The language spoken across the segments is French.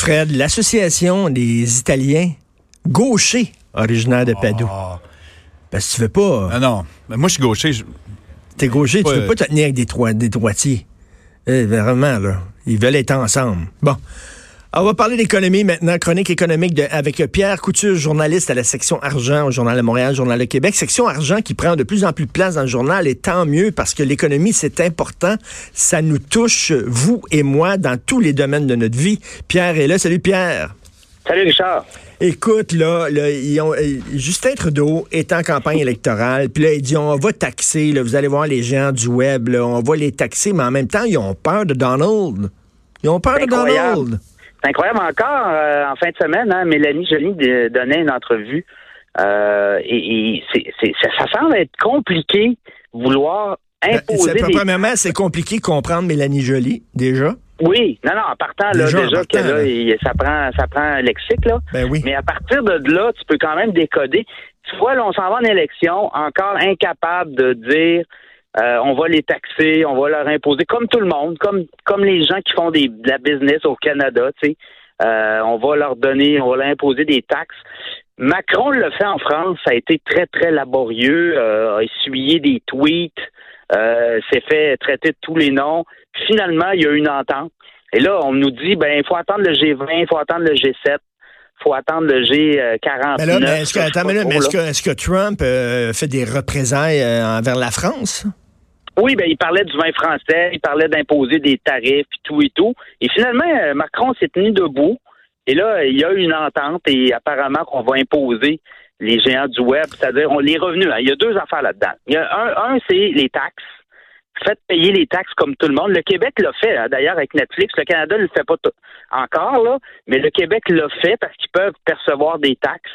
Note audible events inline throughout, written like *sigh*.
Fred, l'association des Italiens gauchers originaires de Padoue. Ah. Parce que tu veux pas. Non, non. Mais moi, je suis gaucher. je- T'es gaucher, tu veux pas te tenir avec des, troi- des droitiers. Eh, vraiment, là. Ils veulent être ensemble. Bon. On va parler d'économie maintenant, chronique économique de- avec Pierre Couture, journaliste à la section argent au Journal de Montréal, Journal de Québec. Section argent qui prend de plus en plus de place dans le journal et tant mieux parce que l'économie, c'est important. Ça nous touche, vous et moi, dans tous les domaines de notre vie. Pierre est là. Salut Pierre. Salut Richard. Écoute, là, là, ils ont- euh, Justin Trudeau est en campagne *laughs* électorale, puis là, il dit on va taxer, là, vous allez voir les géants du web, là, on va les taxer, mais en même temps, ils ont peur de Donald. Ils ont peur de. Donald. C'est incroyable encore, euh, en fin de semaine, hein, Mélanie Joly donnait une entrevue. euh, et et ça, ça semble être compliqué vouloir Ben, imposer des... Premièrement, c'est compliqué de comprendre Mélanie Joly, déjà. Oui, non, non, en partant, là, Déjà, que là, là. il- ça prend ça prend un lexique, là. Ben oui. Mais à partir de là, tu peux quand même décoder. Tu vois, là, on s'en va en élection, encore incapable de dire euh, on va les taxer, on va leur imposer, comme tout le monde, comme comme les gens qui font des, de la business au Canada, tu. Euh, on va leur donner, on va leur imposer des taxes. Macron le fait en France, ça a été très, très laborieux, euh, a essuyé des tweets, euh, s'est fait traiter de tous les noms. Finalement, il y a une entente. Et là, on nous dit, ben, il faut attendre le G20, il faut attendre le G7, il faut attendre le G49. Mais là, mais est-ce que, attends, mais là, mais est-ce que, est-ce que Trump euh, fait des représailles euh, envers la France? Oui, ben, il parlait du vin français, il parlait d'imposer des tarifs, puis tout et tout. Et finalement, euh, Macron s'est tenu debout. Et là, il y a eu une entente et apparemment qu'on va imposer les géants du web, c'est-à-dire on, les revenus. hein. Il y a deux affaires là-dedans. Il y a un, un c'est les taxes. Faites payer les taxes comme tout le monde. Le Québec l'a fait, hein, d'ailleurs, avec Netflix. Le Canada ne le fait pas encore, là, mais le Québec l'a fait parce qu'ils peuvent percevoir des taxes.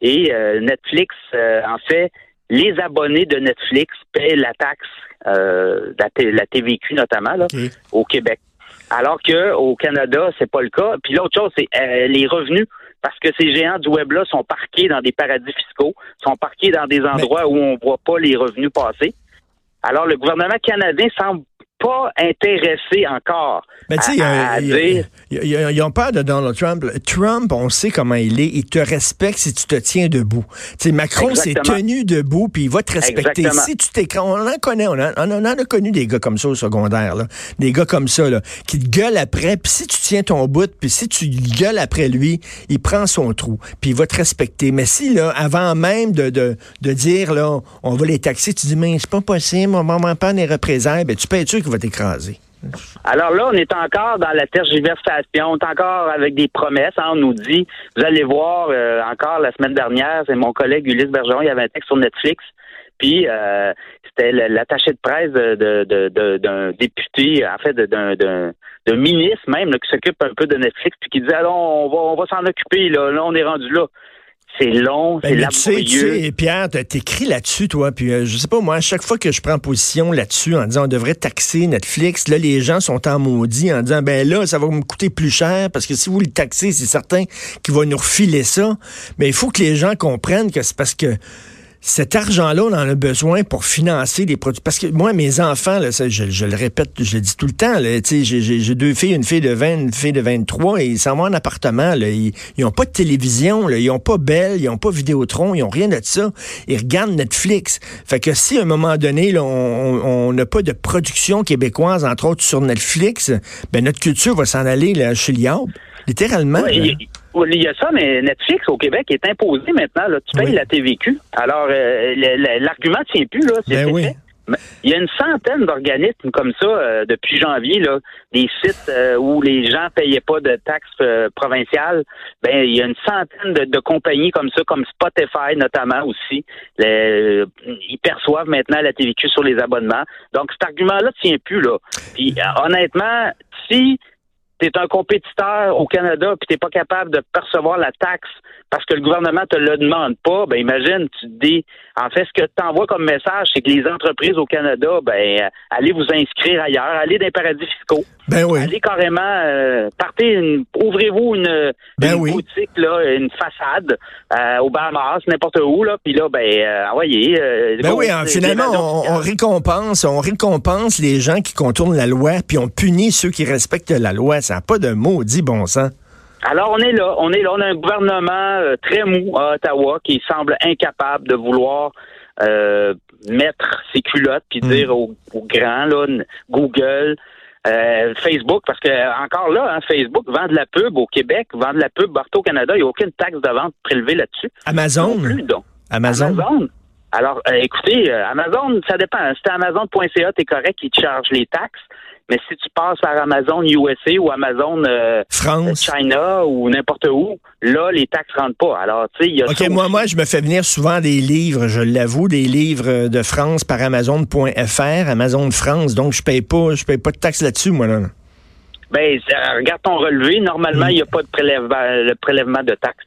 Et euh, Netflix, euh, en fait, les abonnés de Netflix paient la taxe, euh, la, TVQ notamment, là, au Québec. Alors que au Canada, c'est pas le cas. Puis l'autre chose, c'est euh, les revenus. Parce que ces géants du web-là sont parqués dans des paradis fiscaux, sont parqués dans des endroits où on voit pas les revenus passer. Alors, le gouvernement canadien semble pas intéressé encore Mais tu sais, ils- ont peur de Donald Trump. Trump, on sait comment il est. Il te respecte si tu te tiens debout. Sais, Macron s'est tenu debout, puis il va te respecter. Exactement. Si tu t'écran, on en connaît, on en, on en a connu des gars comme ça au secondaire, là. des gars comme ça, là, qui te gueulent après. Puis si tu tiens ton bout, puis si tu gueules après lui, il prend son trou, puis il va te respecter. Mais si là, avant même de, de, de dire là, on va les taxer, tu dis mais c'est pas possible, on va pas des représailles, ben tu peux être sûr va t'écraser. Alors là, on est encore dans la tergiversation, on est encore avec des promesses. hein. on nous dit, vous allez voir, euh, encore la semaine dernière, c'est mon collègue Ulysse Bergeron, il y avait un texte sur Netflix, puis euh, c'était l'attaché de presse d'un député, en fait, d'un ministre même, qui s'occupe un peu de Netflix, puis qui disait, alors, on va, on va s'en occuper, là, là, on est rendu là. C'est long, Ben, c'est mais tu sais, tu laborieux. sais, Pierre, t'écris là-dessus, toi, puis euh, je sais pas, moi, à chaque fois que je prends position là-dessus en disant on devrait taxer Netflix, là, les gens sont en maudit en disant, ben là, ça va me coûter plus cher, parce que si vous le taxez, c'est certain qu'il va nous refiler ça. Mais il faut que les gens comprennent que c'est parce que cet argent-là, on en a besoin pour financer des produits. Parce que moi, mes enfants, là, ça, je, je le répète, je le dis tout le temps, j'ai- deux filles, une fille de 20, une fille de 23, et ils s'en vont en appartement. Là, ils n'ont pas de télévision, là, ils n'ont pas Bell, ils n'ont pas Vidéotron, ils n'ont rien de ça. Ils regardent Netflix. Fait que si à un moment donné, là, on n'a pas de production québécoise, entre autres sur Netflix, ben notre culture va s'en aller là, chez Liab. Littéralement. Oui. Il, y a ça, mais Netflix au Québec est imposé maintenant. Là. Tu payes Oui. la TVQ. Alors, euh, l'argument ne tient plus. Là. C'est Ben oui. fait. Il y a une centaine d'organismes comme ça euh, depuis janvier, là, des sites euh, où les gens payaient pas de taxes euh, provinciales. Ben, il y a une centaine de, de compagnies comme ça, comme Spotify notamment aussi. Ils perçoivent maintenant la TVQ sur les abonnements. Donc, cet argument-là ne tient plus. Là. Puis, honnêtement, si tu es un compétiteur au Canada puis t'es pas capable de percevoir la taxe parce que le gouvernement te le demande pas, ben imagine, tu te dis, en fait, ce que tu envoies comme message, c'est que les entreprises au Canada, ben, allez vous inscrire ailleurs, allez dans les paradis fiscaux, Ben oui. allez carrément, euh, partez, une- ouvrez-vous une, Ben une oui. boutique, là, une façade euh, au Bahamas, n'importe où, là, puis là, ben, euh, envoyez. Ben oui, hein, finalement, on, on récompense, on récompense les gens qui contournent la loi, puis on punit ceux qui respectent la loi. Ça n'a pas de maudit bon sens. Alors, on est là. On est là. On a un gouvernement euh, très mou à Ottawa qui semble incapable de vouloir euh, mettre ses culottes puis Mm. dire aux, aux grands, là, Google, euh, Facebook, parce que encore là, hein, Facebook vend de la pub au Québec, vend de la pub partout au Canada. Il n'y a aucune taxe de vente prélevée là-dessus. Amazon? Non plus, donc. Amazon? Amazon. Alors, écoutez, Amazon, ça dépend. Si c'est Amazon.ca, t'es correct, ils te chargent les taxes. Mais si tu passes par Amazon USA ou Amazon euh, France. China ou n'importe où, là, les taxes rentrent pas. Alors, tu sais, il y a OK, moi, aussi. moi, je me fais venir souvent des livres, je l'avoue, des livres de France par Amazon.fr, Amazon France, donc je paye pas, je paye pas de taxes là-dessus, moi, là. Ben, euh, regarde ton relevé. Normalement, il n'y a pas de prélèvement, le prélèvement de taxes.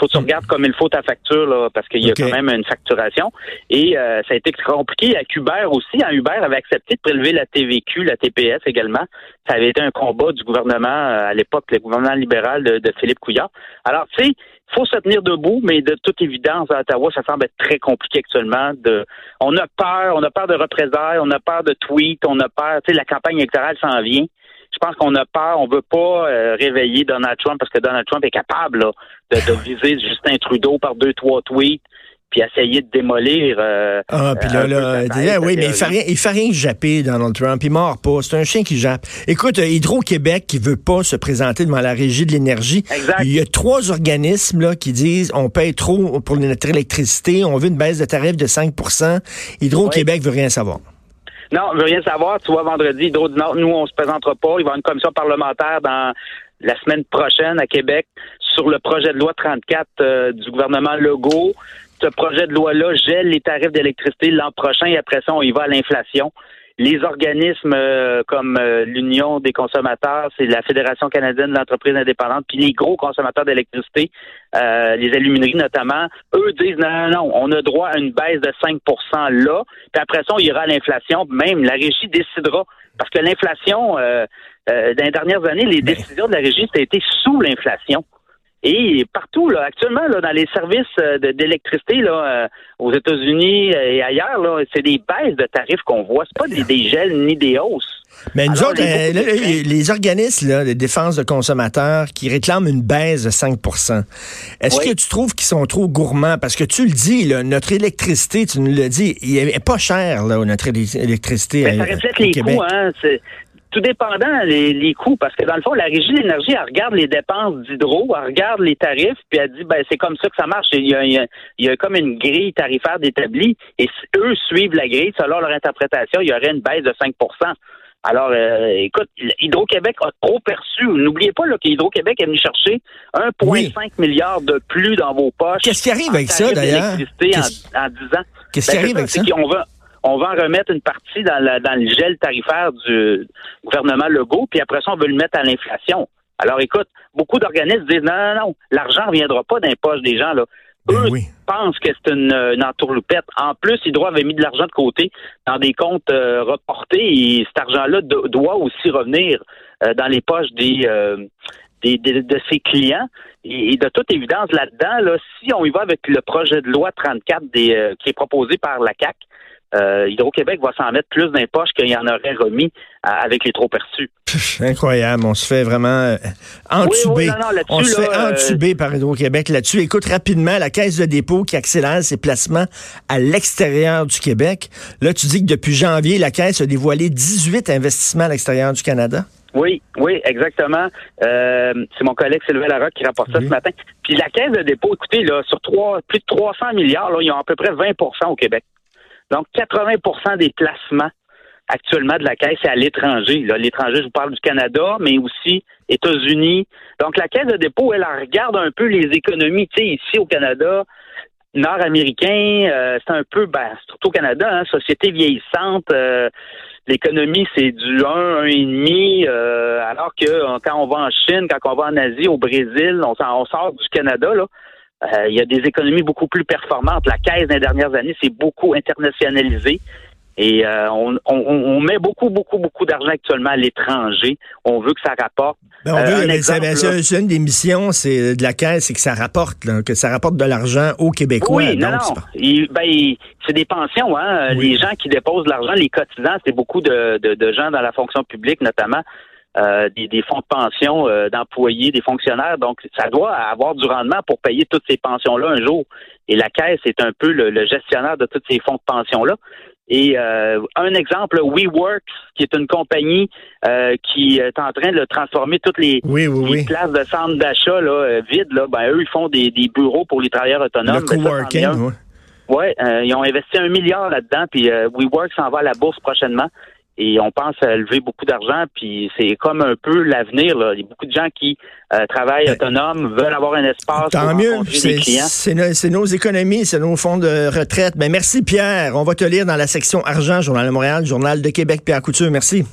Faut que tu regardes comme il faut ta facture, là, parce qu'il y a quand même une facturation. Et euh, ça a été compliqué avec Uber aussi. Hein, Uber avait accepté de prélever la TVQ, la TPS également. Ça avait été un combat du gouvernement euh, à l'époque, le gouvernement libéral de, de Philippe Couillard. Alors, tu sais, faut se tenir debout, mais de toute évidence, à Ottawa, ça semble être très compliqué actuellement. De, on a peur, on a peur de représailles, on a peur de tweets, on a peur, tu sais, la campagne électorale s'en vient. Je pense qu'on a peur, on veut pas euh, réveiller Donald Trump parce que Donald Trump est capable là, de, de viser Justin Trudeau par deux, trois tweets, puis essayer de démolir. euh, Ah, puis euh, là, peu là, ah oui, mais il fait rien, il fait rien japper, Donald Trump. Il mord pas. C'est un chien qui jappe. Écoute, euh, Hydro-Québec qui veut pas se présenter devant la régie de l'énergie. Exact. Il y a trois organismes, là, qui disent, on paye trop pour notre électricité, on veut une baisse de tarif de 5% Hydro-Québec veut rien savoir. Non, je veux rien savoir. Tu vois, vendredi, Hydro du Nord, nous, on se présentera pas. Il va y avoir une commission parlementaire dans la semaine prochaine à Québec sur le projet de loi 34 euh, du gouvernement Legault. Ce projet de loi-là gèle les tarifs d'électricité l'an prochain et après ça, on y va à l'inflation. Les organismes euh, comme euh, l'Union des consommateurs, c'est la Fédération canadienne d'entreprises indépendantes, puis les gros consommateurs d'électricité, euh, les alumineries notamment, eux disent non, non, non, on a droit à une baisse de 5% là, puis après ça, on ira à l'inflation, même la régie décidera. Parce que l'inflation, euh, euh, dans les dernières années, les décisions de la régie, ça a été sous l'inflation. Et partout, là, actuellement, là, dans les services euh, d'électricité, là, euh, aux États-Unis et ailleurs, là, c'est des baisses de tarifs qu'on voit. C'est pas des, des gels ni des hausses. Mais nous Alors, autres, les euh, les, les organismes là, de défense de consommateurs qui réclament une baisse de 5% est-ce Oui. que tu trouves qu'ils sont trop gourmands? Parce que tu le dis, là, notre électricité, tu nous l'as dit, il est pas cher, là, notre électricité Mais ça euh, reflète les Québec. coûts, hein. Tout dépendant les, les coûts, parce que dans le fond, la régie de l'énergie, elle regarde les dépenses d'hydro, elle regarde les tarifs, puis elle dit ben c'est comme ça que ça marche. Il y a, il y a- il y a comme une grille tarifaire d'établie, et si eux suivent la grille, selon leur interprétation, il y aurait une baisse de 5% alors, euh, écoute, Hydro-Québec a trop perçu. N'oubliez pas là, qu'Hydro-Québec est venu chercher 1,5 Oui. milliard de plus dans vos poches. Qu'est-ce qui arrive avec ça, d'ailleurs? En, en 10 ans? Qu'est-ce qui Ben, arrive avec ça? va, on va en remettre une partie dans, la- dans le gel tarifaire du gouvernement Legault, puis après ça, on veut le mettre à l'inflation. Alors, écoute, beaucoup d'organismes disent non, non, non, l'argent ne reviendra pas dans les poches des gens. Là. Ben Eux oui. pensent que c'est une, une entourloupette. En plus, Hydro avait mis de l'argent de côté dans des comptes euh, reportés et cet argent-là do- doit aussi revenir euh, dans les poches des, euh, des- des- de ses clients. Et, et de toute évidence, là-dedans, là, si on y va avec le projet de loi 34 des, euh, qui est proposé par la CAC, euh, Hydro-Québec va s'en mettre plus dans les poches qu'il y en aurait remis à- avec les trop perçus. Pff, incroyable, on se fait vraiment euh, entuber. Oui, oui, non, non, là-dessus, on se là, fait euh, entuber par Hydro-Québec là-dessus. Écoute rapidement, la Caisse de dépôt qui accélère ses placements à l'extérieur du Québec. Là, tu dis que depuis janvier, la Caisse a dévoilé 18 investissements à l'extérieur du Canada. Oui, oui, exactement. Euh, c'est mon collègue Sylvain Larocque qui rapporte ça Oui. ce matin. Puis la caisse de dépôt, écoutez, là, sur trois, plus de 300 milliards, là, ils ont à peu près 20% au Québec. Donc, 80% des placements actuellement de la caisse, c'est à l'étranger. L'étranger, je vous parle du Canada, mais aussi États-Unis. Donc, la caisse de dépôt, elle, elle regarde un peu les économies, tu sais, ici au Canada, nord-américain, euh, c'est un peu, ben, surtout au Canada, hein, société vieillissante, euh, l'économie, c'est du 1, 1,5, euh, alors que euh, quand on va en Chine, quand on va en Asie, au Brésil, on, on sort du Canada, là, euh, il y a des économies beaucoup plus performantes. La caisse des dernières années, c'est beaucoup internationalisé. Et euh, on, on, on met beaucoup, beaucoup, beaucoup d'argent actuellement à l'étranger. On veut que ça rapporte. Ben, on Euh, veut, un exemple, c'est- ben, là. une des missions c'est de la Caisse, c'est que ça rapporte, là, que ça rapporte de l'argent aux Québécois. Oui, non, non. c'est ben, c'est des pensions, hein. Oui. Les gens qui déposent de l'argent, les cotisants, c'est beaucoup de, de, de gens dans la fonction publique, notamment. Des, des, fonds de pension d'employés, des fonctionnaires. Donc, ça doit avoir du rendement pour payer toutes ces pensions-là un jour. Et la Caisse est un peu le, gestionnaire de tous ces fonds de pension-là. Et un exemple, WeWorks, qui est une compagnie qui est en train de transformer toutes les, places de centres d'achat vides. Là, ben, eux, ils font des, bureaux pour les travailleurs autonomes. Le ben, coworking, oui, euh, ils ont investi un milliard là-dedans, puis euh, WeWork s'en va à la bourse prochainement. Et on pense à lever beaucoup d'argent, puis c'est comme un peu l'avenir. Il y a beaucoup de gens qui euh, travaillent ben, autonomes, veulent avoir un espace Tant mieux, c'est nos économies, c'est nos fonds de retraite. Mais ben, merci Pierre, on va te lire dans la section argent, Journal de Montréal, Journal de Québec, Pierre Couture, merci.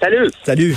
Salut. Salut.